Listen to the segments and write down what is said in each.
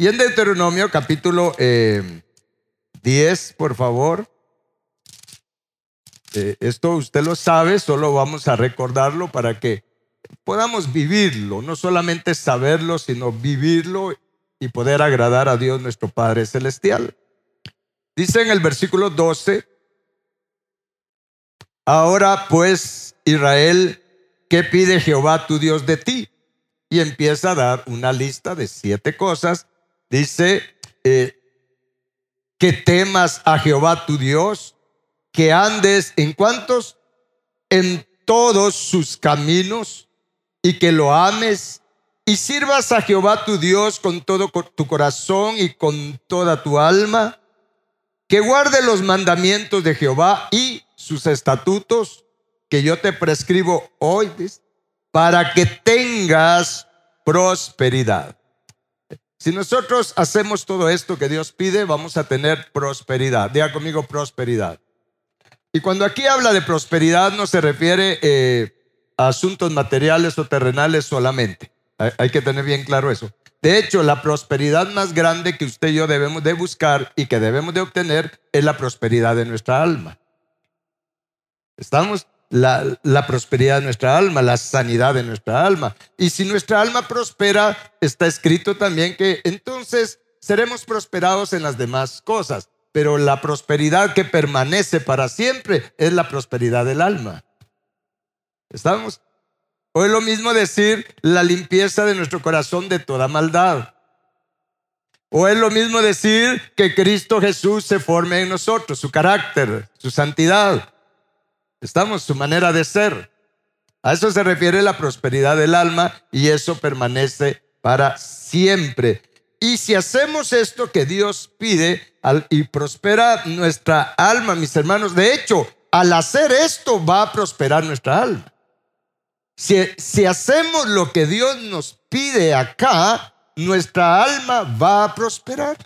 Y en Deuteronomio capítulo 10, eh, por favor. Eh, esto usted lo sabe, solo vamos a recordarlo para que podamos vivirlo, no solamente saberlo, sino vivirlo y poder agradar a Dios nuestro Padre Celestial. Dice en el versículo 12, ahora pues Israel, ¿qué pide Jehová tu Dios de ti? Y empieza a dar una lista de siete cosas. Dice, eh, que temas a Jehová tu Dios, que andes en cuantos, en todos sus caminos y que lo ames y sirvas a Jehová tu Dios con todo tu corazón y con toda tu alma, que guarde los mandamientos de Jehová y sus estatutos que yo te prescribo hoy, para que tengas prosperidad. Si nosotros hacemos todo esto que Dios pide, vamos a tener prosperidad. Diga conmigo prosperidad. Y cuando aquí habla de prosperidad no se refiere eh, a asuntos materiales o terrenales solamente. Hay, que tener bien claro eso. De hecho, la prosperidad más grande que usted y yo debemos de buscar y que debemos de obtener es la prosperidad de nuestra alma. Estamos la, prosperidad de nuestra alma, la sanidad de nuestra alma. Y si nuestra alma prospera, está escrito también que entonces seremos prosperados en las demás cosas. Pero la prosperidad que permanece para siempre es la prosperidad del alma. ¿Estamos? O es lo mismo decir la limpieza de nuestro corazón de toda maldad. O es lo mismo decir que Cristo Jesús se forme en nosotros, su carácter, su santidad. Estamos, su manera de ser. A eso se refiere la prosperidad del alma y eso permanece para siempre. Y si hacemos esto que Dios pide y prospera nuestra alma, mis hermanos, de hecho, al hacer esto va a prosperar nuestra alma. Si, hacemos lo que Dios nos pide acá, nuestra alma va a prosperar.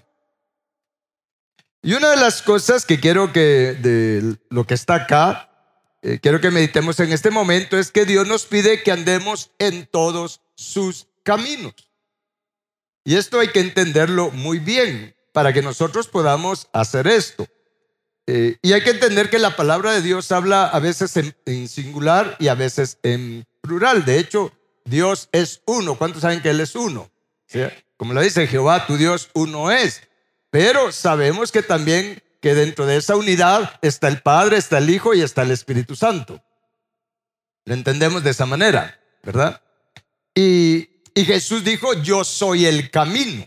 Y una de las cosas que quiero que, de lo que está acá, eh, quiero que meditemos en este momento, es que Dios nos pide que andemos en todos sus caminos. Y esto hay que entenderlo muy bien para que nosotros podamos hacer esto. Eh, y hay que entender que la palabra de Dios habla a veces en singular y a veces en plural. De hecho, Dios es uno. ¿Cuántos saben que Él es uno? Como lo dice Jehová, tu Dios uno es. Pero sabemos que también que dentro de esa unidad está el Padre, está el Hijo y está el Espíritu Santo. Lo entendemos de esa manera, ¿verdad? Y, Jesús dijo, yo soy el camino.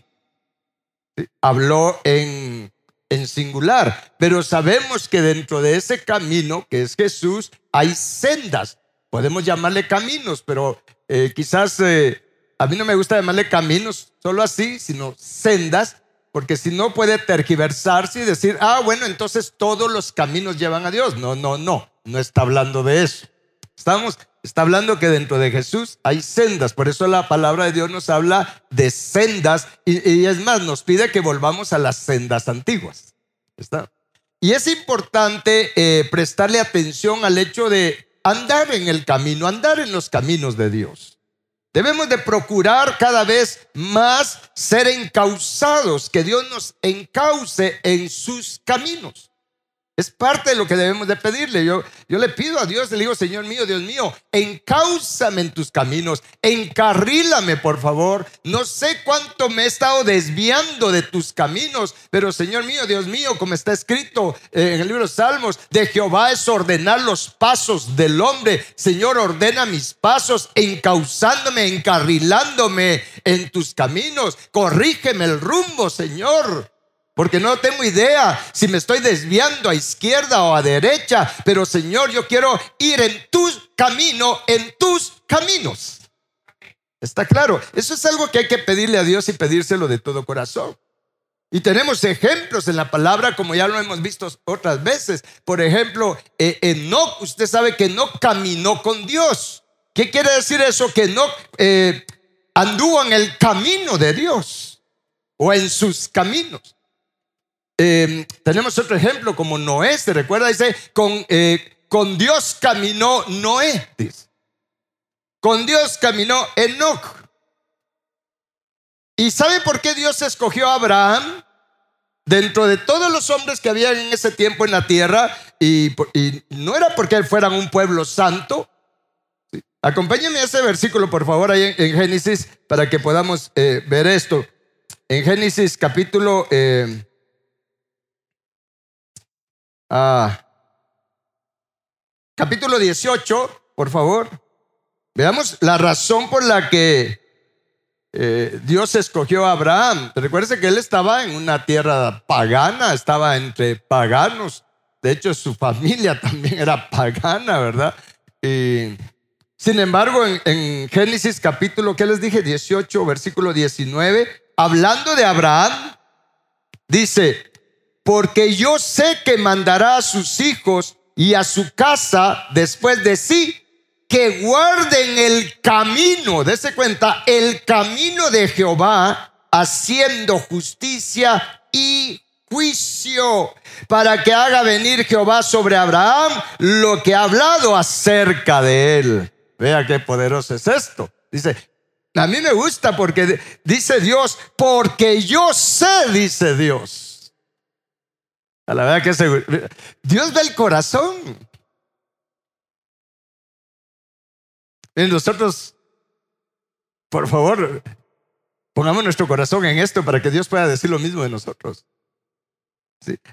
Habló en, en singular, pero sabemos que dentro de ese camino que es Jesús hay sendas. Podemos llamarle caminos, pero eh, quizás eh, a mí no me gusta llamarle caminos solo así, sino sendas, porque si no puede tergiversarse y decir, ah, bueno, entonces todos los caminos llevan a Dios. No, no, no, no está hablando de eso. Estamos, está hablando que dentro de Jesús hay sendas, por eso la palabra de Dios nos habla de sendas y, es más, nos pide que volvamos a las sendas antiguas. ¿Está? Y es importante eh, prestarle atención al hecho de andar en el camino, andar en los caminos de Dios. Debemos de procurar cada vez más ser encausados, que Dios nos encauce en sus caminos. Es parte de lo que debemos de pedirle. Yo, yo le pido a Dios, le digo, Señor mío, Dios mío, encáusame en tus caminos, encarrílame, por favor. No sé cuánto me he estado desviando de tus caminos, pero Señor mío, Dios mío, como está escrito eh, en el libro de Salmos, de Jehová es ordenar los pasos del hombre. Señor, ordena mis pasos, encauzándome, encarrilándome en tus caminos. Corrígeme el rumbo, Señor. Porque no tengo idea si me estoy desviando a izquierda o a derecha. Pero Señor, yo quiero ir en tu camino, en tus caminos. ¿Está claro? Eso es algo que hay que pedirle a Dios y pedírselo de todo corazón. Y tenemos ejemplos en la palabra, como ya lo hemos visto otras veces. Por ejemplo, eh, Enoch, usted sabe que no caminó con Dios. ¿Qué quiere decir eso? Que no eh, anduvo en el camino de Dios o en sus caminos. Em, tenemos otro ejemplo como Noé, ¿se recuerda? Dice, con, eh, con Dios caminó Noé. Con Dios caminó Enoch. ¿Y sabe por qué Dios escogió a Abraham? Dentro de todos los hombres que había en ese tiempo en la tierra, y, no era porque fueran un pueblo santo. Acompáñenme a ese versículo, por favor, ahí en, Génesis, para que podamos eh, ver esto. En Génesis capítulo... Eh, ah, capítulo 18, por favor. Veamos la razón por la que eh, Dios escogió a Abraham. Recuerde que él estaba en una tierra pagana, estaba entre paganos. De hecho, su familia también era pagana, ¿verdad? Y, sin embargo, en, Génesis capítulo, ¿qué les dije? 18, versículo 19, hablando de Abraham, dice, porque yo sé que mandará a sus hijos y a su casa después de sí que guarden el camino, dése cuenta, el camino de Jehová, haciendo justicia y juicio, para que haga venir Jehová sobre Abraham lo que ha hablado acerca de él. Vea qué poderoso es esto. Dice, a mí me gusta porque dice Dios, porque yo sé, dice Dios. A la verdad que Dios ve el corazón. nosotros, por favor, pongamos nuestro corazón en esto para que Dios pueda decir lo mismo de nosotros.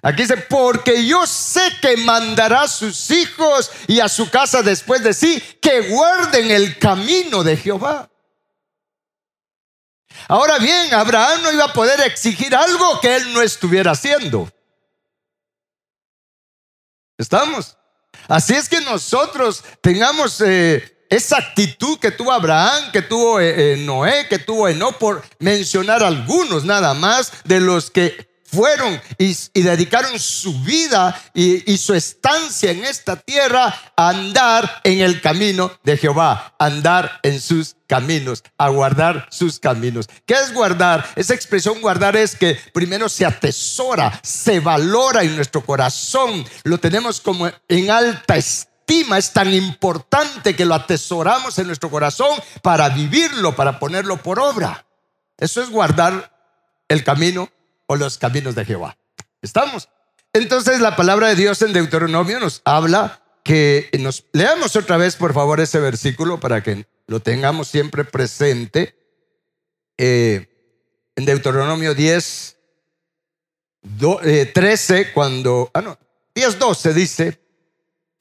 Aquí dice, porque yo sé que mandará a sus hijos y a su casa después de sí, que guarden el camino de Jehová. Ahora bien, Abraham no iba a poder exigir algo que él no estuviera haciendo. ¿Estamos? Así es que nosotros tengamos eh, esa actitud que tuvo Abraham, que tuvo eh, eh, Noé, que tuvo Eno, por mencionar algunos nada más de los que fueron y, dedicaron su vida y, su estancia en esta tierra a andar en el camino de Jehová, andar en sus caminos, a guardar sus caminos. ¿Qué es guardar? Esa expresión guardar es que primero se atesora, se valora en nuestro corazón, lo tenemos como en alta estima es tan importante que lo atesoramos en nuestro corazón para vivirlo, para ponerlo por obra. Eso es guardar el camino o los caminos de Jehová. ¿Estamos? Entonces la palabra de Dios en Deuteronomio nos habla que nos leamos otra vez por favor ese versículo para que lo tengamos siempre presente. Eh, en Deuteronomio 10, 13, cuando, ah no, 10, 12 dice,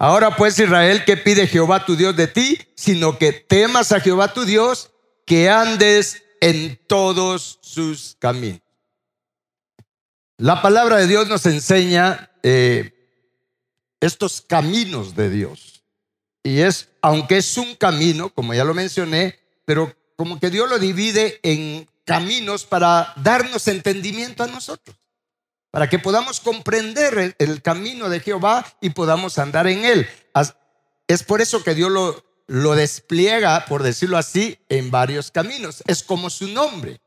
Ahora pues Israel, ¿qué pide Jehová tu Dios de ti? Sino que temas a Jehová tu Dios, que andes en todos sus caminos. La palabra de Dios nos enseña eh, estos caminos de Dios. Y es, aunque es un camino, como ya lo mencioné, pero como que Dios lo divide en caminos para darnos entendimiento a nosotros para que podamos comprender el, camino de Jehová y podamos andar en él. Es por eso que Dios lo, lo despliega, por decirlo así, en varios caminos. Es como su nombre.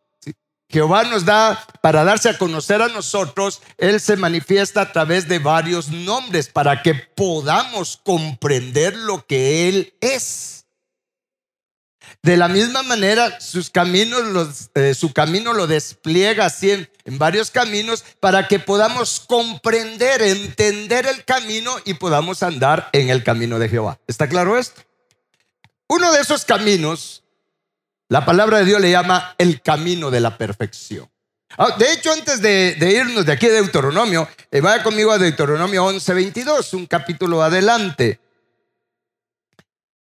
Jehová nos da, para darse a conocer a nosotros, Él se manifiesta a través de varios nombres para que podamos comprender lo que Él es. De la misma manera, sus caminos, eh, su camino lo despliega así en, varios caminos para que podamos comprender, entender el camino y podamos andar en el camino de Jehová. ¿Está claro esto? Uno de esos caminos, la palabra de Dios le llama el camino de la perfección. Ah, de hecho, antes de, irnos de aquí de Deuteronomio, eh, vaya conmigo a Deuteronomio 11, 22, un capítulo adelante.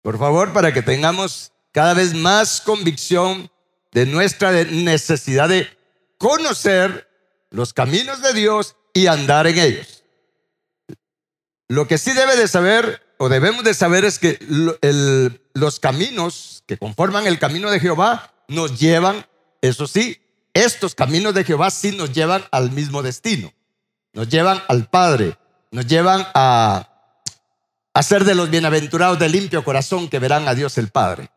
Por favor, para que tengamos cada vez más convicción de nuestra necesidad de conocer los caminos de Dios y andar en ellos. Lo que sí debe de saber o debemos de saber es que los caminos que conforman el camino de Jehová nos llevan, eso sí, estos caminos de Jehová sí nos llevan al mismo destino, nos llevan al Padre, nos llevan a, a ser de los bienaventurados de limpio corazón que verán a Dios el Padre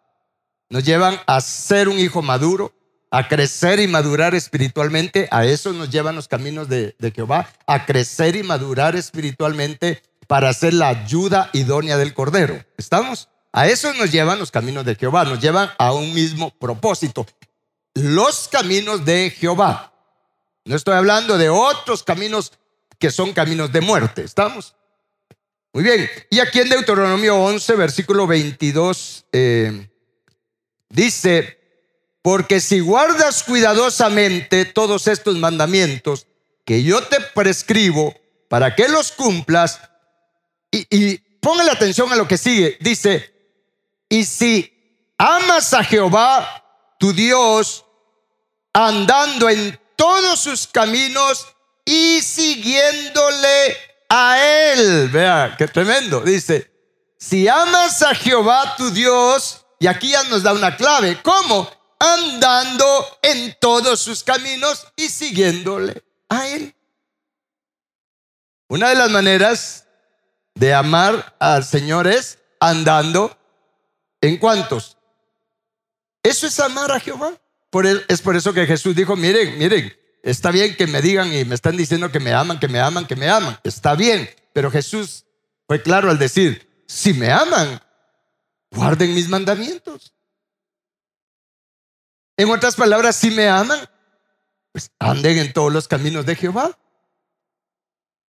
nos llevan a ser un hijo maduro, a crecer y madurar espiritualmente. A eso nos llevan los caminos de, Jehová, a crecer y madurar espiritualmente para ser la ayuda idónea del Cordero. ¿Estamos? A eso nos llevan los caminos de Jehová, nos llevan a un mismo propósito. los caminos de Jehová. No estoy hablando de otros caminos que son caminos de muerte. ¿Estamos? Muy bien. Y aquí en Deuteronomio 11, versículo 22, eh, dice, porque si guardas cuidadosamente todos estos mandamientos que yo te prescribo para que los cumplas, y, y ponle atención a lo que sigue, dice, y si amas a Jehová, tu Dios, andando en todos sus caminos y siguiéndole a Él. Vea, qué tremendo. Dice, si amas a Jehová tu Dios, y aquí ya nos da una clave, ¿cómo? Andando en todos sus caminos y siguiéndole a Él. Una de las maneras de amar al Señor es andando en cuantos. Eso es amar a Jehová. es por eso que Jesús dijo, miren, miren, Está bien que me digan y me están diciendo que me aman, que me aman, que me aman. Está bien. Pero Jesús fue claro al decir, si me aman, guarden mis mandamientos. En otras palabras, si me aman, pues anden en todos los caminos de Jehová.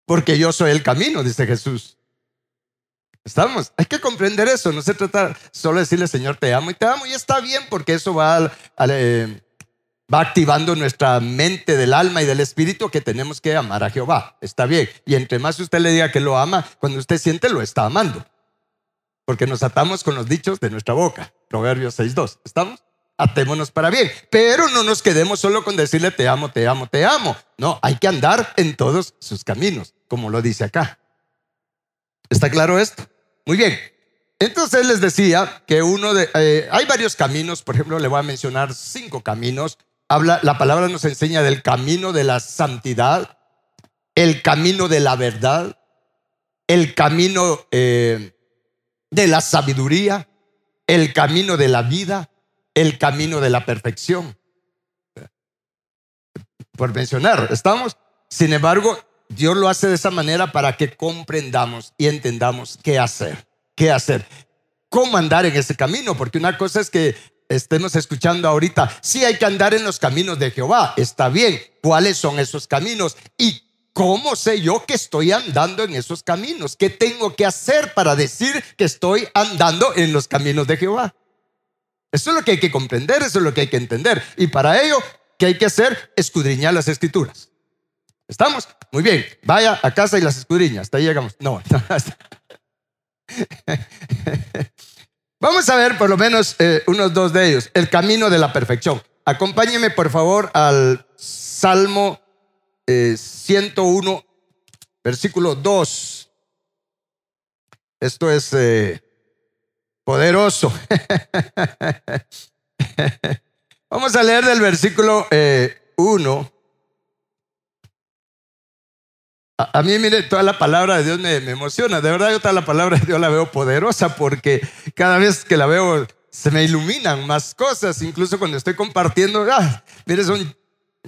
Porque yo soy el camino, dice Jesús. Estamos, hay que comprender eso, no se trata solo de decirle Señor te amo y te amo y está bien porque eso va eh, va activando nuestra mente del alma y del espíritu que tenemos que amar a Jehová. Está bien. Y entre más usted le diga que lo ama, cuando usted siente lo está amando. Porque nos atamos con los dichos de nuestra boca. Proverbios 6.2. ¿Estamos? Atémonos para bien. Pero no nos quedemos solo con decirle te amo, te amo, te amo. No, hay que andar en todos sus caminos, como lo dice acá. ¿Está claro esto? Muy bien. Entonces les decía que uno de, eh, hay varios caminos, por ejemplo, le voy a mencionar cinco caminos habla, la palabra nos enseña del camino de la santidad, el camino de la verdad, el camino eh, de la sabiduría, el camino de la vida, el camino de la perfección. Por mencionar, ¿estamos? Sin embargo, Dios lo hace de esa manera para que comprendamos y entendamos qué hacer, qué hacer, cómo andar en ese camino, porque una cosa es que estemos escuchando ahorita, sí hay que andar en los caminos de Jehová, está bien, ¿cuáles son esos caminos? ¿Y cómo sé yo que estoy andando en esos caminos? ¿Qué tengo que hacer para decir que estoy andando en los caminos de Jehová? Eso es lo que hay que comprender, eso es lo que hay que entender. Y para ello, ¿qué hay que hacer? Escudriñar las escrituras. ¿Estamos? Muy bien, vaya a casa y las escudriñas. Hasta ahí llegamos. No, Vamos a ver por lo menos eh, unos dos de ellos. El camino de la perfección. Acompáñeme por favor al Salmo 101, eh, versículo 2. Esto es eh, poderoso. Vamos a leer del versículo 1 A, mí, mire, toda la palabra de Dios me, emociona. De verdad, yo toda la palabra de Dios la veo poderosa porque cada vez que la veo se me iluminan más cosas. Incluso cuando estoy compartiendo, ah, mire, son,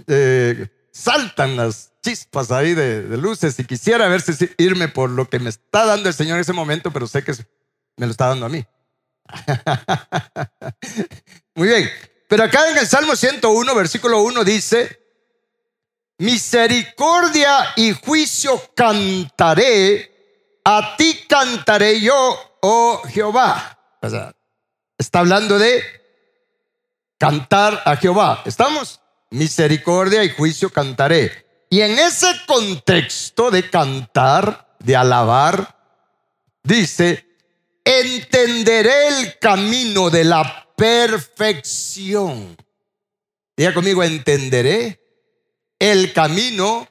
eh, saltan las chispas ahí de, luces y quisiera ver si irme por lo que me está dando el Señor en ese momento, pero sé que me lo está dando a mí. Muy bien. Pero acá en el Salmo 101, versículo 1 dice, misericordia y juicio cantaré, a ti cantaré yo, oh Jehová. está hablando de cantar a Jehová. ¿Estamos? Misericordia y juicio cantaré. Y en ese contexto de cantar, de alabar, dice, entenderé el camino de la perfección. Diga conmigo, entenderé el camino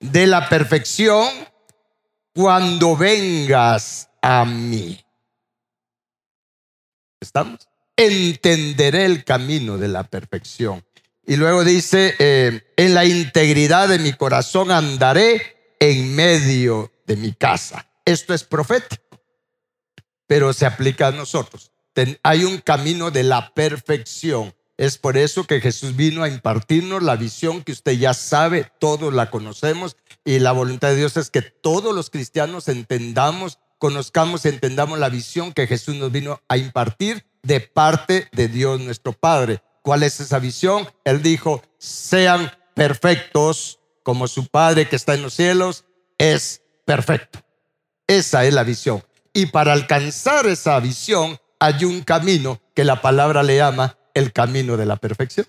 de la perfección cuando vengas a mí. ¿Estamos? Entenderé el camino de la perfección. Y luego dice, eh, en la integridad de mi corazón andaré en medio de mi casa. Esto es profético, pero se aplica a nosotros. hay un camino de la perfección es por eso que Jesús vino a impartirnos la visión que usted ya sabe, todos la conocemos y la voluntad de Dios es que todos los cristianos entendamos, conozcamos entendamos la visión que Jesús nos vino a impartir de parte de Dios nuestro Padre. ¿Cuál es esa visión? Él dijo, sean perfectos como su Padre que está en los cielos es perfecto. Esa es la visión. Y para alcanzar esa visión hay un camino que la palabra le llama el camino de la perfección.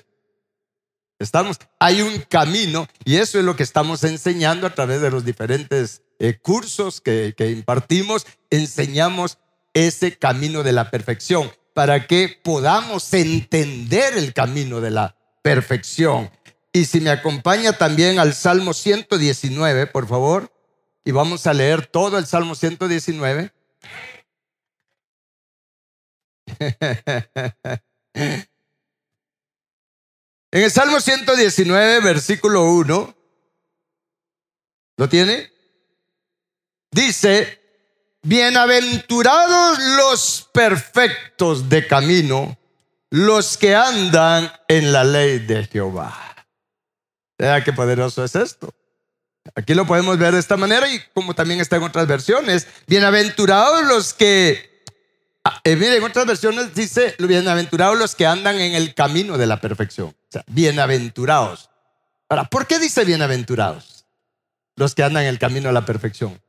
Estamos, hay un camino y eso es lo que estamos enseñando a través de los diferentes eh, cursos que, que impartimos. Enseñamos ese camino de la perfección para que podamos entender el camino de la perfección. Y si me acompaña también al Salmo 119, por favor, y vamos a leer todo el Salmo 119. En el Salmo 119, versículo 1, ¿lo tiene? Dice, bienaventurados los perfectos de camino, los que andan en la ley de Jehová. Vea qué poderoso es esto. Aquí lo podemos ver de esta manera y como también está en otras versiones. Bienaventurados los que Ah, eh, en otras versiones dice, bienaventurados los que andan en el camino de la perfección. Bienaventurados. Ahora, ¿por qué dice bienaventurados? Los que andan en el camino de la perfección.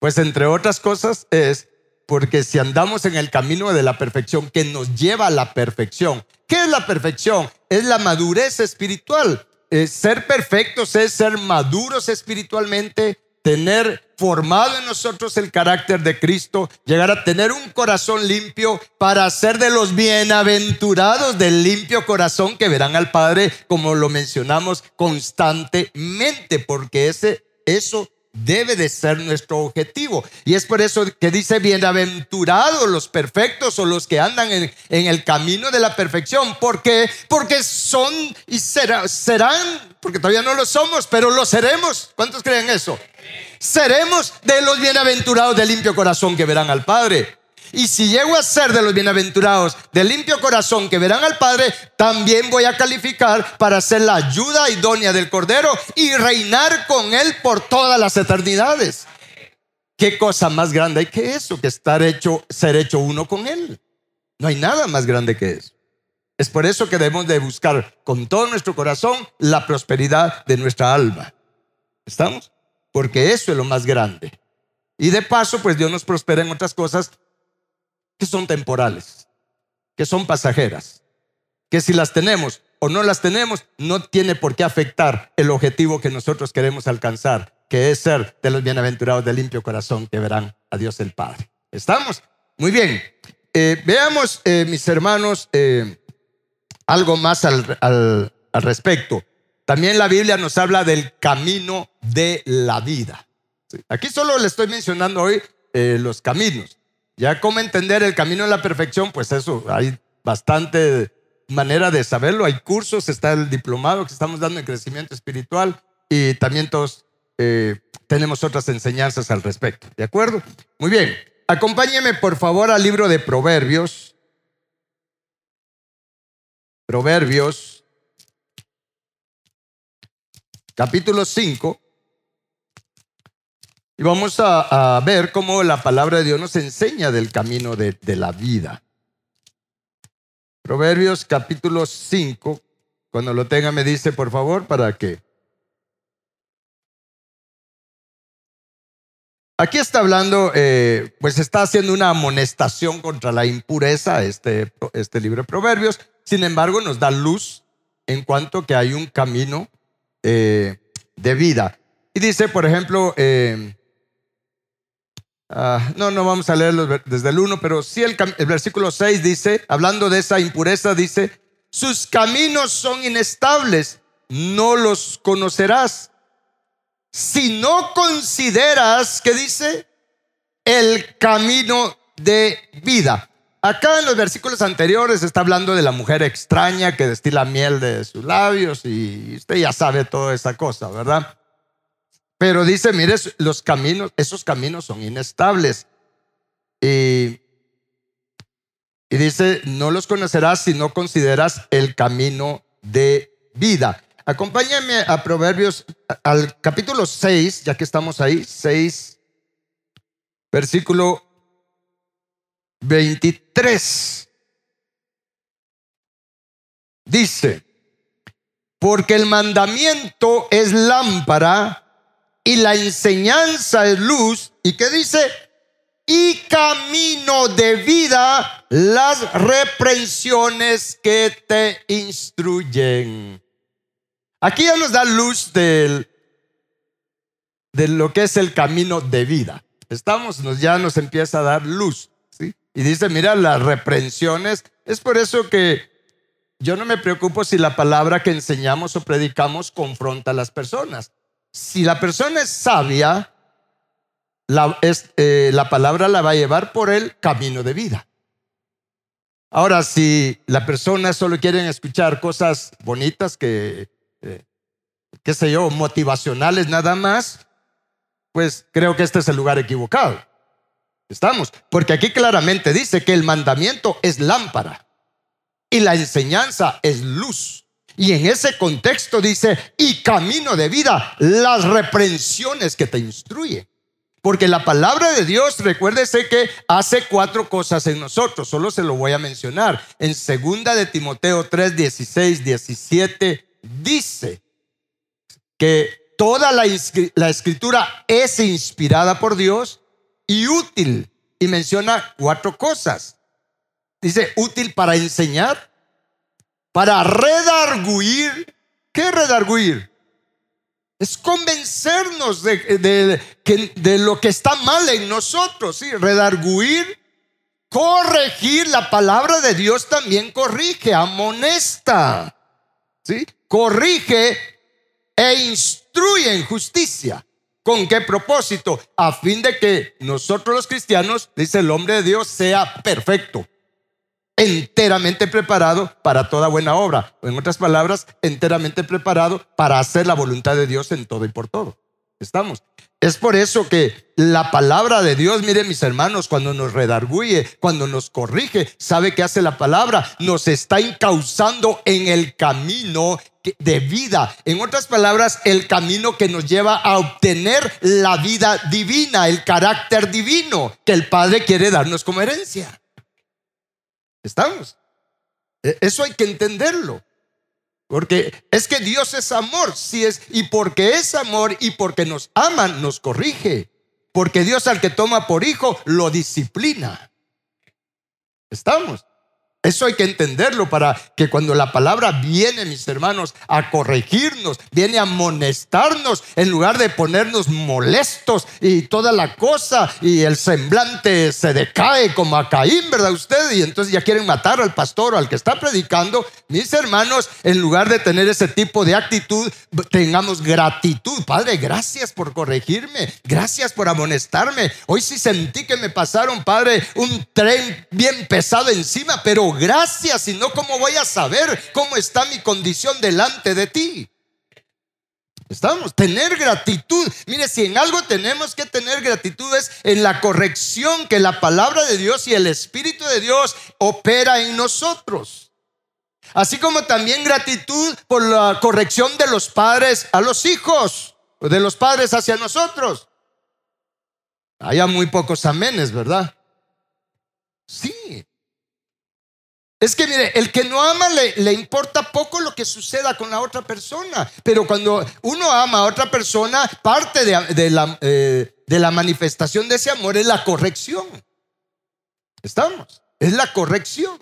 Pues entre otras cosas es porque si andamos en el camino de la perfección que nos lleva a la perfección, ¿qué es la perfección? Es la madurez espiritual. ser perfectos es ser maduros espiritualmente, tener formado en nosotros el carácter de Cristo, llegar a tener un corazón limpio para ser de los bienaventurados del limpio corazón que verán al Padre, como lo mencionamos constantemente, porque ese, eso debe de ser nuestro objetivo. Y es por eso que dice, bienaventurados los perfectos o los que andan en, el camino de la perfección. ¿Por qué? Porque son y serán, porque todavía no lo somos, pero lo seremos. ¿Cuántos creen eso? Seremos de los bienaventurados de limpio corazón que verán al Padre. Y si llego a ser de los bienaventurados de limpio corazón que verán al Padre, también voy a calificar para ser la ayuda idónea del Cordero y reinar con Él por todas las eternidades. ¿Qué cosa más grande hay que eso? Que estar hecho, ser hecho uno con Él. No hay nada más grande que eso. Es por eso que debemos de buscar con todo nuestro corazón la prosperidad de nuestra alma. ¿Estamos? Porque eso es lo más grande. Y de paso, pues Dios nos prospera en otras cosas que son temporales, que son pasajeras, que si las tenemos o no las tenemos, no tiene por qué afectar el objetivo que nosotros queremos alcanzar, que es ser de los bienaventurados de limpio corazón que verán a Dios el Padre. ¿Estamos? Muy bien. Eh, veamos, eh, mis hermanos, eh, algo más al, al respecto. También la Biblia nos habla del camino de la vida. Aquí solo le estoy mencionando hoy los caminos. Ya cómo entender el camino de la perfección, pues eso, hay bastante manera de saberlo. Hay cursos, está el diplomado que estamos dando en crecimiento espiritual y también todos eh, tenemos otras enseñanzas al respecto. ¿De acuerdo? Muy bien. Acompáñeme por favor al libro de Proverbios. Proverbios, capítulo 5. Y vamos a, ver cómo la palabra de Dios nos enseña del camino de, la vida. Proverbios capítulo 5, cuando lo tenga me dice por favor para qué. Aquí está hablando, eh, pues está haciendo una amonestación contra la impureza, este, este libro de Proverbios. Sin embargo, nos da luz en cuanto que hay un camino eh, de vida. Y dice, por ejemplo, eh, Ah, no, no vamos a leerlo desde el 1, pero sí el, el versículo 6 dice, hablando de esa impureza, dice, sus caminos son inestables, no los conocerás. Si no consideras, ¿qué dice? El camino de vida. Acá en los versículos anteriores está hablando de la mujer extraña que destila miel de sus labios y usted ya sabe toda esa cosa, ¿verdad? Pero dice, mire, los caminos, esos caminos son inestables. Y, dice, no los conocerás si no consideras el camino de vida. Acompáñame a Proverbios, al capítulo 6, ya que estamos ahí, 6, versículo 23. Dice, porque el mandamiento es lámpara y la enseñanza es luz. ¿Y qué dice? Y camino de vida las reprensiones que te instruyen. Aquí ya nos da luz del, de lo que es el camino de vida. Estamos, ya nos empieza a dar luz. ¿sí? Y dice, mira, las reprensiones. Es por eso que yo no me preocupo si la palabra que enseñamos o predicamos confronta a las personas. Si la persona es sabia, la, eh, la palabra la va a llevar por el camino de vida. Ahora, si la persona solo quiere escuchar cosas bonitas que, eh, qué sé yo, motivacionales nada más, pues creo que este es el lugar equivocado. Estamos, porque aquí claramente dice que el mandamiento es lámpara y la enseñanza es luz. Y en ese contexto dice, y camino de vida, las reprensiones que te instruye. Porque la palabra de Dios, recuérdese que hace cuatro cosas en nosotros, solo se lo voy a mencionar. En segunda de Timoteo 3, 16, 17, dice que toda la, escritura es inspirada por Dios y útil. Y menciona cuatro cosas. Dice, útil para enseñar, para redarguir. ¿Qué redarguir? Es convencernos de, de, lo que está mal en nosotros. ¿sí? Redarguir, corregir. La palabra de Dios también corrige, amonesta. ¿sí? Corrige e instruye en justicia. ¿Con qué propósito? A fin de que nosotros los cristianos, dice el hombre de Dios, sea perfecto, enteramente preparado para toda buena obra. O en otras palabras, enteramente preparado para hacer la voluntad de Dios en todo y por todo. Estamos. Es por eso que la palabra de Dios, miren mis hermanos, cuando nos redarguye, cuando nos corrige, ¿sabe qué hace la palabra? Nos está encauzando en el camino de vida. En otras palabras, el camino que nos lleva a obtener la vida divina, el carácter divino que el Padre quiere darnos como herencia. ¿Estamos? E, eso hay que entenderlo. Porque es que Dios es amor, sí es, y porque es amor y porque nos aman, nos corrige. Porque Dios al que toma por hijo lo disciplina. ¿Estamos? Eso hay que entenderlo para que cuando la palabra viene, mis hermanos, a corregirnos, viene a amonestarnos, en lugar de ponernos molestos y toda la cosa, y el semblante se decae como a Caín, ¿verdad usted? Y entonces ya quieren matar al pastor o al que está predicando. Mis hermanos, en lugar de tener ese tipo de actitud, tengamos gratitud. Padre, gracias por corregirme, gracias por amonestarme. Hoy sí sentí que me pasaron, Padre, un tren bien pesado encima, pero gracias, sino cómo voy a saber cómo está mi condición delante de ti. Estamos, tener gratitud. Mire, si en algo tenemos que tener gratitud es en la corrección que la palabra de Dios y el Espíritu de Dios opera en nosotros. Así como también gratitud por la corrección de los padres a los hijos, de los padres hacia nosotros. Hay muy pocos amenes, ¿verdad? Sí, es que mire, el que no ama le, importa poco lo que suceda con la otra persona. Pero cuando uno ama a otra persona, parte de, la, eh, de la manifestación de ese amor es la corrección. ¿Estamos? Es la corrección.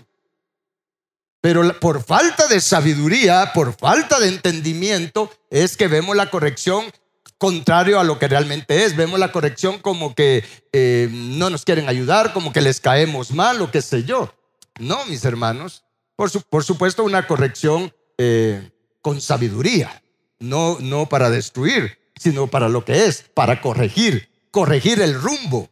Pero por falta de sabiduría, por falta de entendimiento, es que vemos la corrección contrario a lo que realmente es. Vemos la corrección como que eh, no nos quieren ayudar, como que les caemos mal o qué sé yo. No, mis hermanos. Por, supuesto, una corrección eh, con sabiduría. No, no para destruir, sino para lo que es, para corregir. Corregir el rumbo.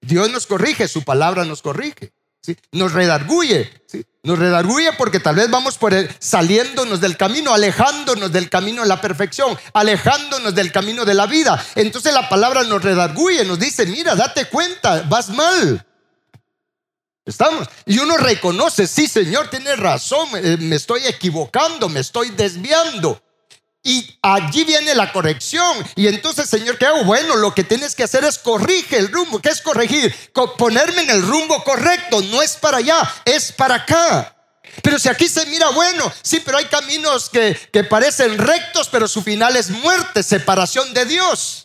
Dios nos corrige, su palabra nos corrige. ¿sí? Nos redarguye. ¿sí? Nos redarguye porque tal vez vamos por el, saliéndonos del camino, alejándonos del camino de la perfección, alejándonos del camino de la vida. Entonces la palabra nos redarguye, nos dice, mira, date cuenta, vas mal. Estamos. Y uno reconoce, sí, Señor, tiene razón, me estoy equivocando, me estoy desviando. Y allí viene la corrección. Y entonces, Señor, ¿qué hago? Bueno, lo que tienes que hacer es corrige el rumbo. ¿Qué es corregir? Ponerme en el rumbo correcto. No es para allá, es para acá. Pero si aquí se mira bueno, sí, pero hay caminos que, que parecen rectos, pero su final es muerte, separación de Dios.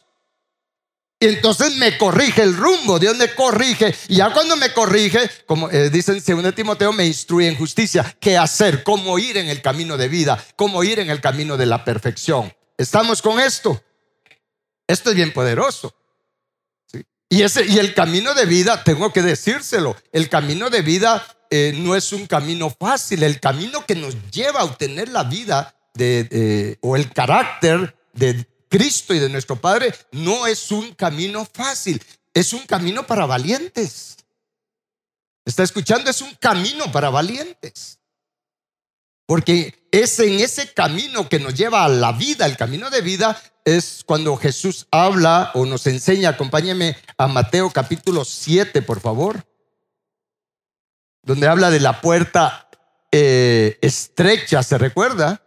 Y entonces me corrige el rumbo, Dios me corrige. Y ya cuando me corrige, como eh, dice en 2 Timoteo, me instruye en justicia. ¿Qué hacer? ¿Cómo ir en el camino de vida? ¿Cómo ir en el camino de la perfección? ¿Estamos con esto? Esto es bien poderoso. Y, ese, y el camino de vida, tengo que decírselo, el camino de vida eh, no es un camino fácil. El camino que nos lleva a obtener la vida o el carácter de Cristo y de nuestro Padre no es un camino fácil, es un camino para valientes. ¿Está escuchando? Es un camino para valientes. Porque es en ese camino que nos lleva a la vida, el camino de vida, es cuando Jesús habla o nos enseña, acompáñeme a Mateo capítulo 7, por favor, donde habla de la puerta eh, estrecha, ¿se recuerda?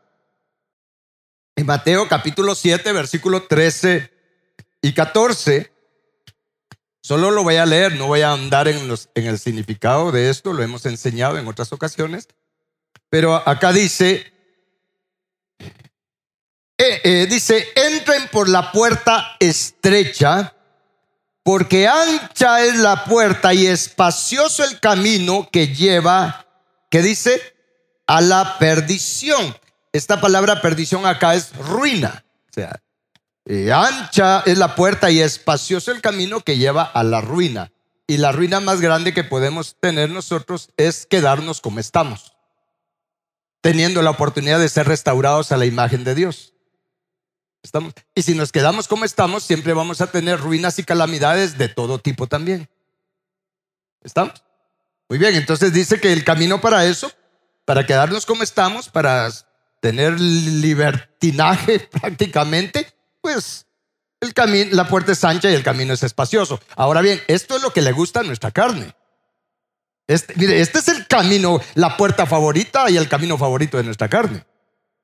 En Mateo capítulo 7, versículo 13 y 14. Solo lo voy a leer, no voy a andar en, el significado de esto, lo hemos enseñado en otras ocasiones. Pero acá dice, eh, eh, dice, entren por la puerta estrecha, porque ancha es la puerta y espacioso el camino que lleva, que dice, a la perdición. Esta palabra perdición acá es ruina. O sea, eh, ancha es la puerta y espacioso el camino que lleva a la ruina. Y la ruina más grande que podemos tener nosotros es quedarnos como estamos, teniendo la oportunidad de ser restaurados a la imagen de Dios. Y si nos quedamos como estamos, siempre vamos a tener ruinas y calamidades de todo tipo también. ¿Estamos? Muy bien, entonces dice que el camino para eso, para quedarnos como estamos, para tener libertinaje prácticamente, pues el camino, la puerta es ancha y el camino es espacioso. Ahora bien, esto es lo que le gusta a nuestra carne. Este, mire, este es el camino, la puerta favorita y el camino favorito de nuestra carne.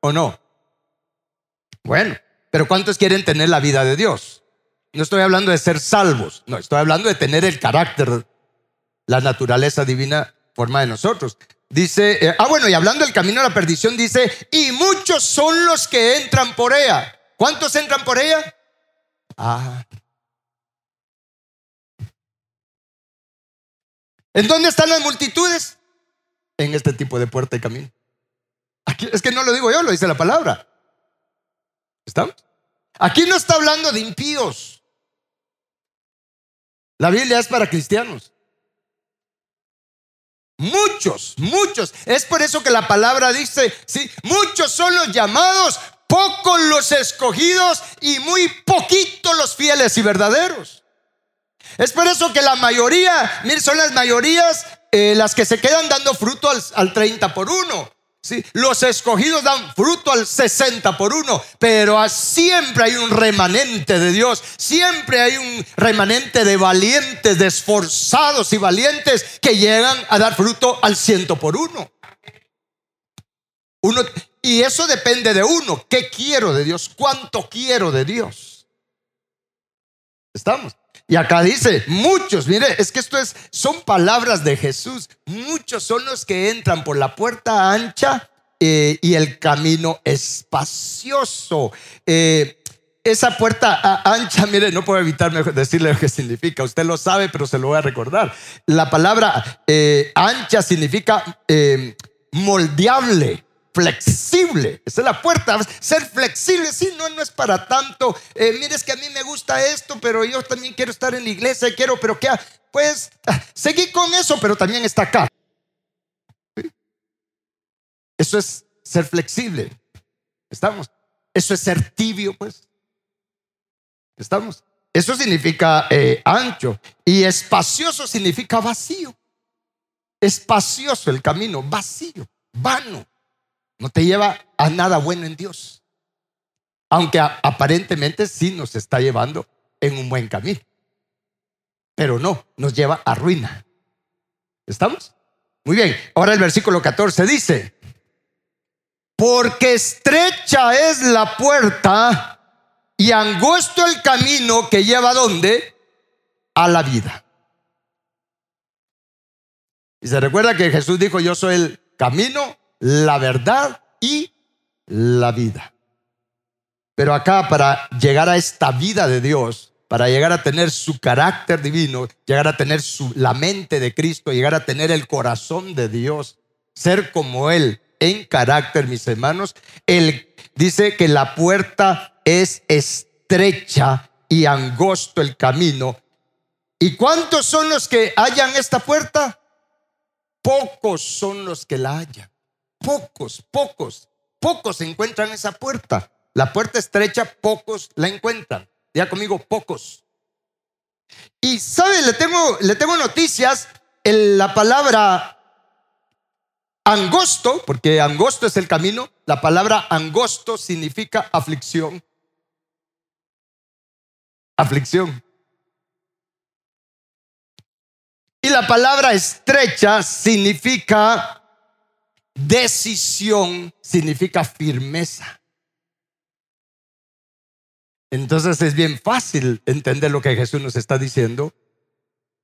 ¿O no? Bueno, pero ¿cuántos quieren tener la vida de Dios? No estoy hablando de ser salvos, no, estoy hablando de tener el carácter, la naturaleza divina forma de nosotros. Dice, eh, ah bueno, y hablando del camino a la perdición, dice, y muchos son los que entran por ella. ¿Cuántos entran por ella? Ah. ¿En dónde están las multitudes? En este tipo de puerta y camino. Aquí, es que no lo digo yo, lo dice la palabra. ¿Estamos? Aquí no está hablando de impíos. La Biblia es para cristianos. Muchos, muchos. Es por eso que la palabra dice, sí, muchos son los llamados, pocos los escogidos y muy poquitos los fieles y verdaderos. Es por eso que la mayoría, mire, son las mayorías eh, las que se quedan dando fruto al, al 30 por Los escogidos dan fruto al 60 por uno, pero siempre hay un remanente de Dios, siempre hay un remanente de valientes, de esforzados y valientes que llegan a dar fruto al ciento por uno. uno. Y eso depende de uno. ¿Qué quiero de Dios? ¿Cuánto quiero de Dios? ¿Estamos? Y acá dice, muchos, mire, es que esto es, son palabras de Jesús. Muchos son los que entran por la puerta ancha eh, y el camino espacioso. Eh, esa puerta ancha, mire, no puedo evitar decirle lo que significa. Usted lo sabe, pero se lo voy a recordar. La palabra eh, ancha significa moldeable flexible. Esa es la puerta. Ser flexible, sí, no, no es para tanto. Eh, mire, es que a mí me gusta esto, pero yo también quiero estar en la iglesia, quiero, pero ¿qué? Pues ah, seguí con eso, pero también está acá. Eso es ser flexible. ¿Estamos? Eso es ser tibio, pues. ¿Estamos? Eso significa eh, ancho y espacioso significa vacío. Espacioso el camino, vacío, vano no te lleva a nada bueno en Dios. Aunque aparentemente sí nos está llevando en un buen camino. Pero no, nos lleva a ruina. ¿Estamos? Muy bien. Ahora el versículo 14 dice, porque estrecha es la puerta y angosto el camino que lleva a dónde? A la vida. Y se recuerda que Jesús dijo, yo soy el camino, la verdad y la vida. Pero acá para llegar a esta vida de Dios, para llegar a tener su carácter divino, llegar a tener su, la mente de Cristo, llegar a tener el corazón de Dios, ser como Él en carácter, mis hermanos, Él dice que la puerta es estrecha y angosto el camino. ¿Y cuántos son los que hallan esta puerta? Pocos son los que la hallan. Pocos, pocos, pocos encuentran esa puerta. La puerta estrecha, pocos la encuentran. Ya conmigo, pocos. Y sabe, le tengo, le tengo noticias. La palabra angosto, porque angosto es el camino, la palabra angosto significa aflicción. Aflicción. Y la palabra estrecha significa decisión, significa firmeza. Entonces es bien fácil entender lo que Jesús nos está diciendo.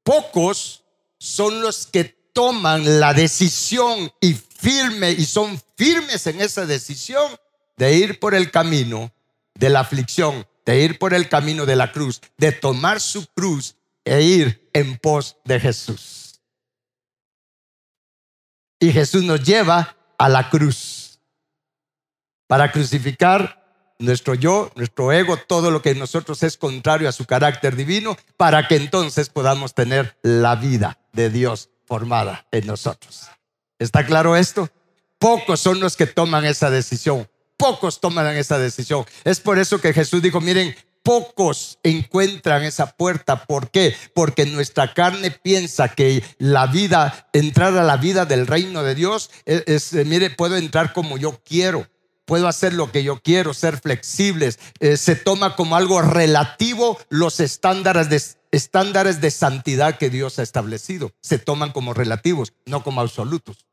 Pocos son los que toman la decisión y firme y son firmes en esa decisión de ir por el camino de la aflicción, de ir por el camino de la cruz, de tomar su cruz e ir en pos de Jesús. Y Jesús nos lleva a la cruz para crucificar nuestro yo, nuestro ego, todo lo que en nosotros es contrario a su carácter divino, para que entonces podamos tener la vida de Dios formada en nosotros. ¿Está claro esto? Pocos son los que toman esa decisión. Pocos toman esa decisión. Es por eso que Jesús dijo, miren, pocos encuentran esa puerta. ¿Por qué? Porque nuestra carne piensa que la vida, entrar a la vida del reino de Dios, es, eh, mire, puedo entrar como yo quiero puedo hacer lo que yo quiero, ser flexibles. Eh, se toma como algo relativo los estándares de, estándares de santidad que Dios ha establecido. Se toman como relativos, no como absolutos.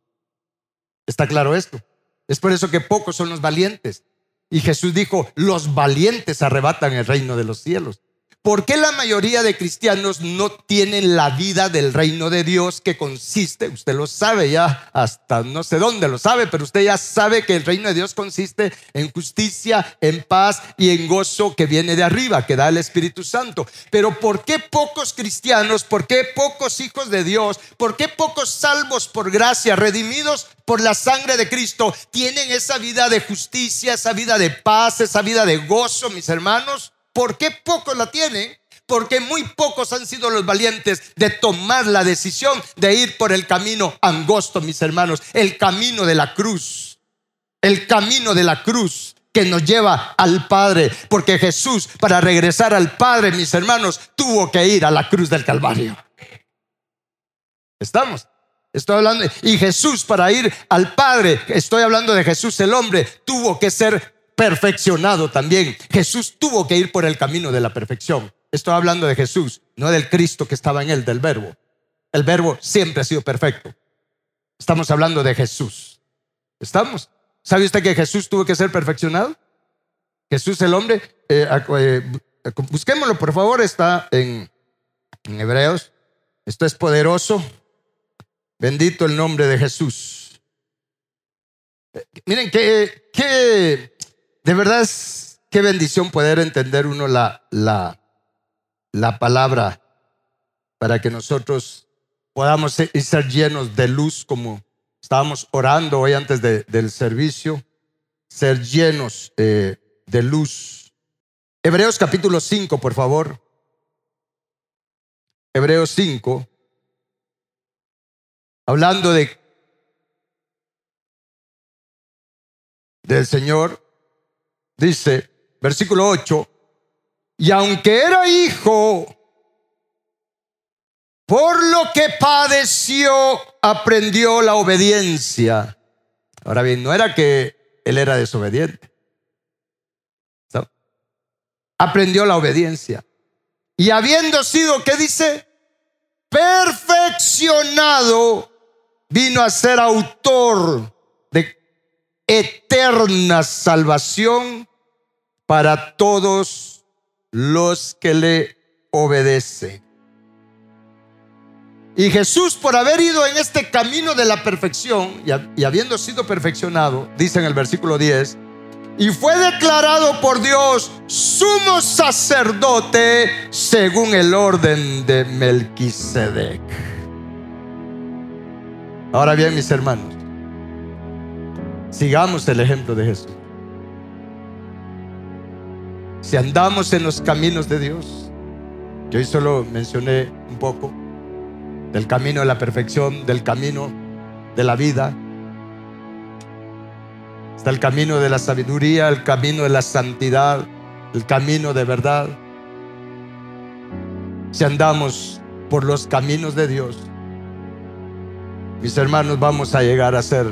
¿Está claro esto? Es por eso que pocos son los valientes. Y Jesús dijo, los valientes arrebatan el reino de los cielos. ¿Por qué la mayoría de cristianos no tienen la vida del reino de Dios que consiste, usted lo sabe ya, hasta no sé dónde lo sabe, pero usted ya sabe que el reino de Dios consiste en justicia, en paz y en gozo que viene de arriba, que da el Espíritu Santo. Pero ¿por qué pocos cristianos, por qué pocos hijos de Dios, por qué pocos salvos por gracia, redimidos por la sangre de Cristo, tienen esa vida de justicia, esa vida de paz, esa vida de gozo, mis hermanos? ¿Por qué pocos la tienen? Porque muy pocos han sido los valientes de tomar la decisión de ir por el camino angosto, mis hermanos, el camino de la cruz, el camino de la cruz que nos lleva al Padre, porque Jesús para regresar al Padre, mis hermanos, tuvo que ir a la cruz del Calvario. ¿Estamos? Estoy hablando, y Jesús para ir al Padre, estoy hablando de Jesús el hombre, tuvo que ser perfeccionado también. Jesús tuvo que ir por el camino de la perfección. Estoy hablando de Jesús, no del Cristo que estaba en él, del verbo. El verbo siempre ha sido perfecto. Estamos hablando de Jesús. ¿Estamos? ¿Sabe usted que Jesús tuvo que ser perfeccionado? Jesús el hombre, eh, eh, busquémoslo por favor, está en, en Hebreos. Esto es poderoso. Bendito el nombre de Jesús. Eh, miren que, que de verdad es qué bendición poder entender uno la, la, la palabra para que nosotros podamos ser, ser llenos de luz como estábamos orando hoy antes del servicio, ser llenos eh, de luz. Hebreos capítulo 5, por favor. Hebreos 5, hablando de del Señor, Dice, versículo 8, y aunque era hijo, por lo que padeció, aprendió la obediencia. Ahora bien, no era que él era desobediente. Aprendió la obediencia. Y habiendo sido, ¿qué dice? Perfeccionado, vino a ser autor de eterna salvación para todos los que le obedecen. Y Jesús, por haber ido en este camino de la perfección y, habiendo sido perfeccionado, dice en el versículo 10, y fue declarado por Dios sumo sacerdote según el orden de Melquisedec. Ahora bien, mis hermanos, sigamos el ejemplo de Jesús. Si andamos en los caminos de Dios, yo hoy solo mencioné un poco, del camino de la perfección, del camino de la vida. Está el camino de la sabiduría, el camino de la santidad, el camino de verdad. Si andamos por los caminos de Dios, mis hermanos, vamos a llegar a ser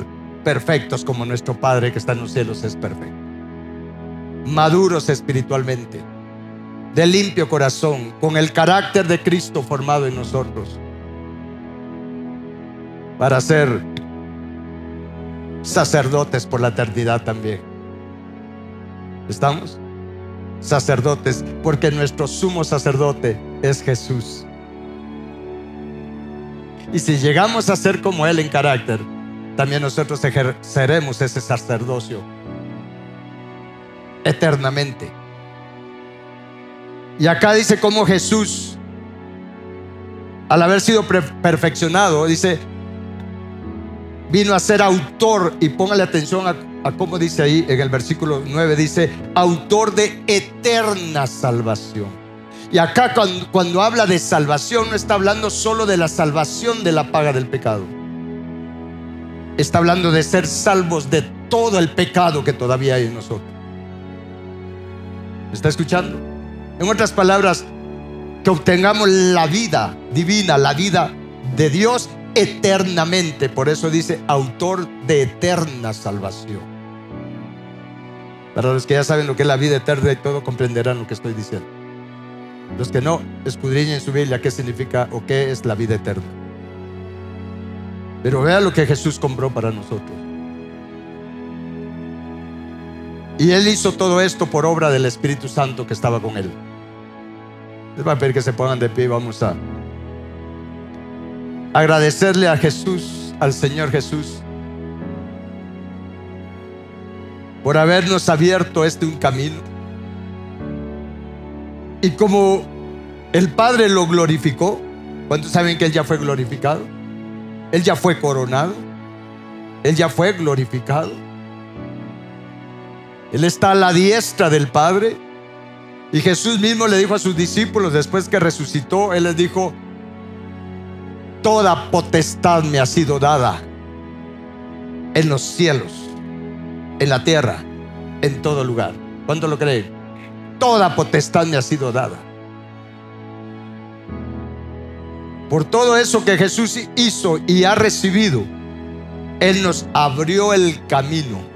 perfectos como nuestro Padre que está en los cielos es perfecto. Maduros espiritualmente, de limpio corazón, con el carácter de Cristo formado en nosotros para ser sacerdotes por la eternidad también. ¿Estamos? Sacerdotes, porque nuestro sumo sacerdote es Jesús. Y si llegamos a ser como Él en carácter, también nosotros ejerceremos ese sacerdocio eternamente. Y acá dice cómo Jesús, al haber sido perfeccionado, dice, vino a ser autor, y póngale atención a, cómo dice ahí en el versículo 9, dice, autor de eterna salvación. Y acá cuando, cuando habla de salvación no está hablando solo de la salvación de la paga del pecado. Está hablando de ser salvos de todo el pecado que todavía hay en nosotros. ¿Me está escuchando? En otras palabras, que obtengamos la vida divina, la vida de Dios eternamente. Por eso dice autor de eterna salvación. Para los que ya saben lo que es la vida eterna y todo comprenderán lo que estoy diciendo. Los que no, escudriñen su Biblia qué significa o qué es la vida eterna. Pero vea lo que Jesús compró para nosotros. Y Él hizo todo esto por obra del Espíritu Santo que estaba con Él. Les va a pedir que se pongan de pie y vamos a agradecerle a Jesús, al Señor Jesús, por habernos abierto este un camino. Y como el Padre lo glorificó, ¿cuántos saben que Él ya fue glorificado? Él ya fue coronado, Él ya fue glorificado. Él está a la diestra del Padre. Y Jesús mismo le dijo a sus discípulos después que resucitó, Él les dijo, toda potestad me ha sido dada en los cielos, en la tierra, en todo lugar. ¿Cuánto lo creen? Toda potestad me ha sido dada. Por todo eso que Jesús hizo y ha recibido, Él nos abrió el camino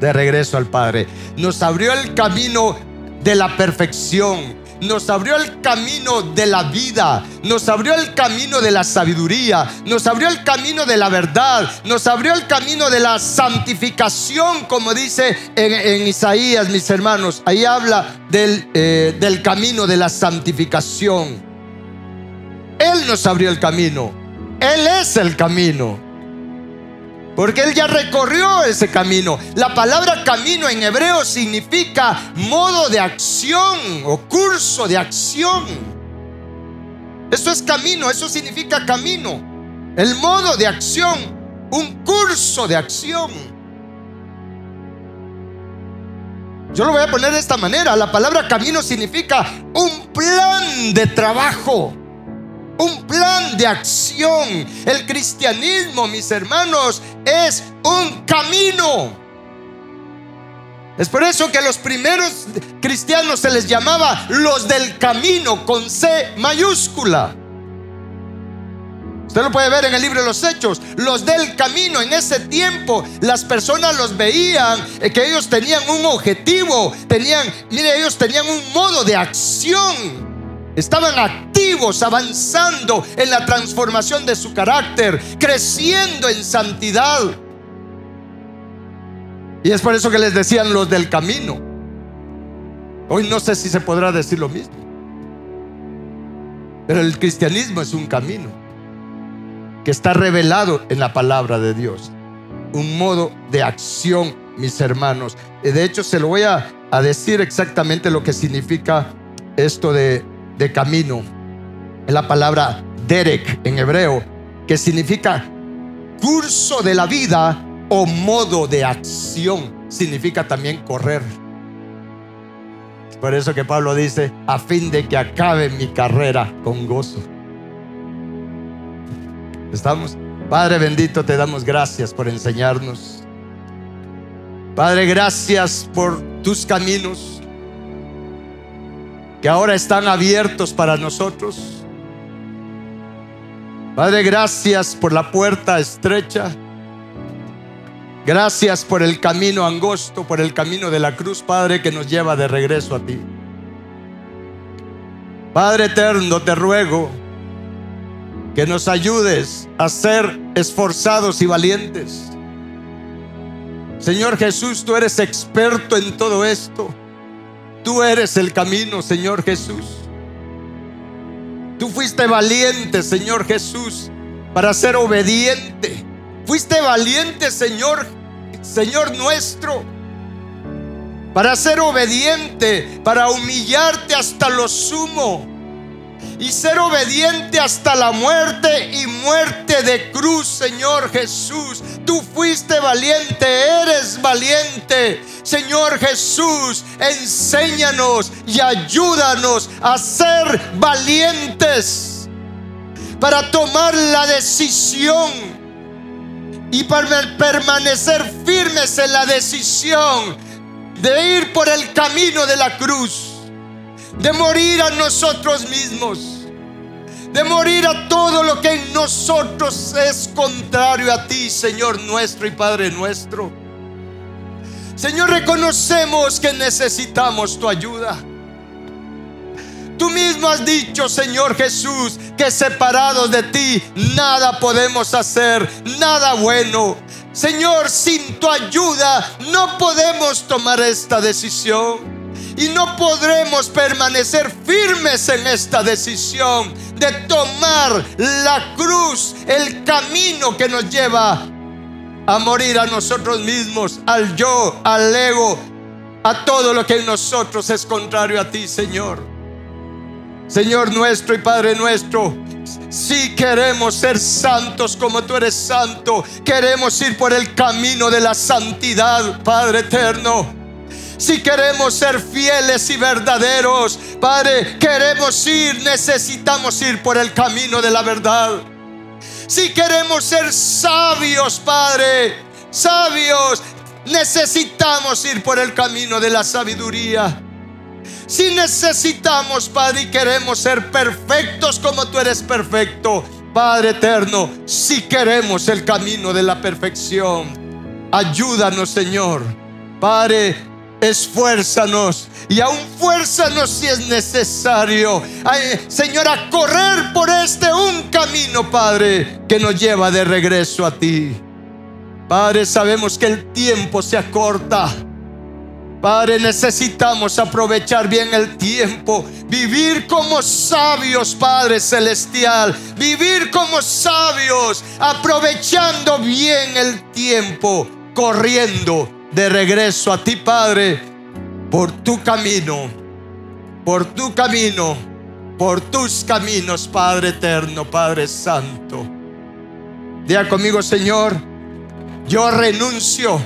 de regreso al Padre. Nos abrió el camino de la perfección nos abrió el camino de la vida, nos abrió el camino de la sabiduría, nos abrió el camino de la verdad, nos abrió el camino de la santificación, como dice en, Isaías, mis hermanos. Ahí habla del, eh, del camino de la santificación. Él nos abrió el camino. Él es el camino. Porque él ya recorrió ese camino. La palabra camino en hebreo significa modo de acción o curso de acción. Eso es camino, eso significa camino. El modo de acción, un curso de acción. Yo lo voy a poner de esta manera. La palabra camino significa un plan de trabajo un plan de acción. El cristianismo, mis hermanos, es un camino. Es por eso que a los primeros cristianos se les llamaba los del camino con C mayúscula. Usted lo puede ver en el libro de los Hechos. Los del camino en ese tiempo, las personas los veían eh, que ellos tenían un objetivo, tenían, mire, ellos tenían un modo de acción. Estaban activos, avanzando en la transformación de su carácter, creciendo en santidad. Y es por eso que les decían los del camino. Hoy no sé si se podrá decir lo mismo. Pero el cristianismo es un camino que está revelado en la palabra de Dios. Un modo de acción, mis hermanos. De hecho, se lo voy a, decir exactamente lo que significa esto de, de camino. Es la palabra derek en hebreo, que significa curso de la vida o modo de acción. Significa también correr. Por eso que Pablo dice, a fin de que acabe mi carrera con gozo. ¿Estamos? Padre bendito, te damos gracias por enseñarnos. Padre, gracias por tus caminos que ahora están abiertos para nosotros. Padre, gracias por la puerta estrecha. Gracias por el camino angosto, por el camino de la cruz, Padre, que nos lleva de regreso a ti. Padre eterno, te ruego que nos ayudes a ser esforzados y valientes. Señor Jesús, tú eres experto en todo esto. Tú eres el camino, Señor Jesús. Tú fuiste valiente, Señor Jesús, para ser obediente. Fuiste valiente, Señor Señor nuestro, para ser obediente, para humillarte hasta lo sumo y ser obediente hasta la muerte y muerte de cruz, Señor Jesús. Tú fuiste valiente, eres valiente. Señor Jesús, enséñanos y ayúdanos a ser valientes para tomar la decisión y para permanecer firmes en la decisión de ir por el camino de la cruz, de morir a nosotros mismos, de morir a todo lo que en nosotros es contrario a ti, Señor nuestro y Padre nuestro. Señor, reconocemos que necesitamos tu ayuda. Tú mismo has dicho, Señor Jesús, que separados de ti nada podemos hacer, nada bueno. Señor, sin tu ayuda no podemos tomar esta decisión. Y no podremos permanecer firmes en esta decisión de tomar la cruz, el camino que nos lleva a morir a nosotros mismos, al yo, al ego, a todo lo que en nosotros es contrario a ti, Señor. Señor nuestro y Padre nuestro, si queremos ser santos como tú eres santo, queremos ir por el camino de la santidad, Padre eterno. Si queremos ser fieles y verdaderos, Padre, queremos ir, necesitamos ir por el camino de la verdad. Si queremos ser sabios, Padre, sabios, necesitamos ir por el camino de la sabiduría. Si necesitamos, Padre, y queremos ser perfectos como tú eres perfecto, Padre eterno, si queremos el camino de la perfección, ayúdanos, Señor. Padre, esfuérzanos y aún fuérzanos si es necesario. Señor, a correr por este un camino, Padre, que nos lleva de regreso a ti. Padre, sabemos que el tiempo se acorta. Padre, necesitamos aprovechar bien el tiempo, vivir como sabios, Padre Celestial, vivir como sabios, aprovechando bien el tiempo, corriendo de regreso a ti, Padre, por tu camino, por tu camino, por tus caminos, Padre eterno, Padre Santo. Diga conmigo, Señor, yo renuncio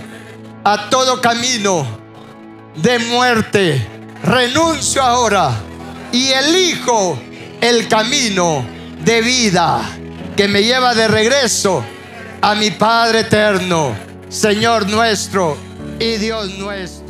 a todo camino de muerte. Renuncio ahora y elijo el camino de vida que me lleva de regreso a mi Padre eterno, Señor nuestro y Dios nuestro.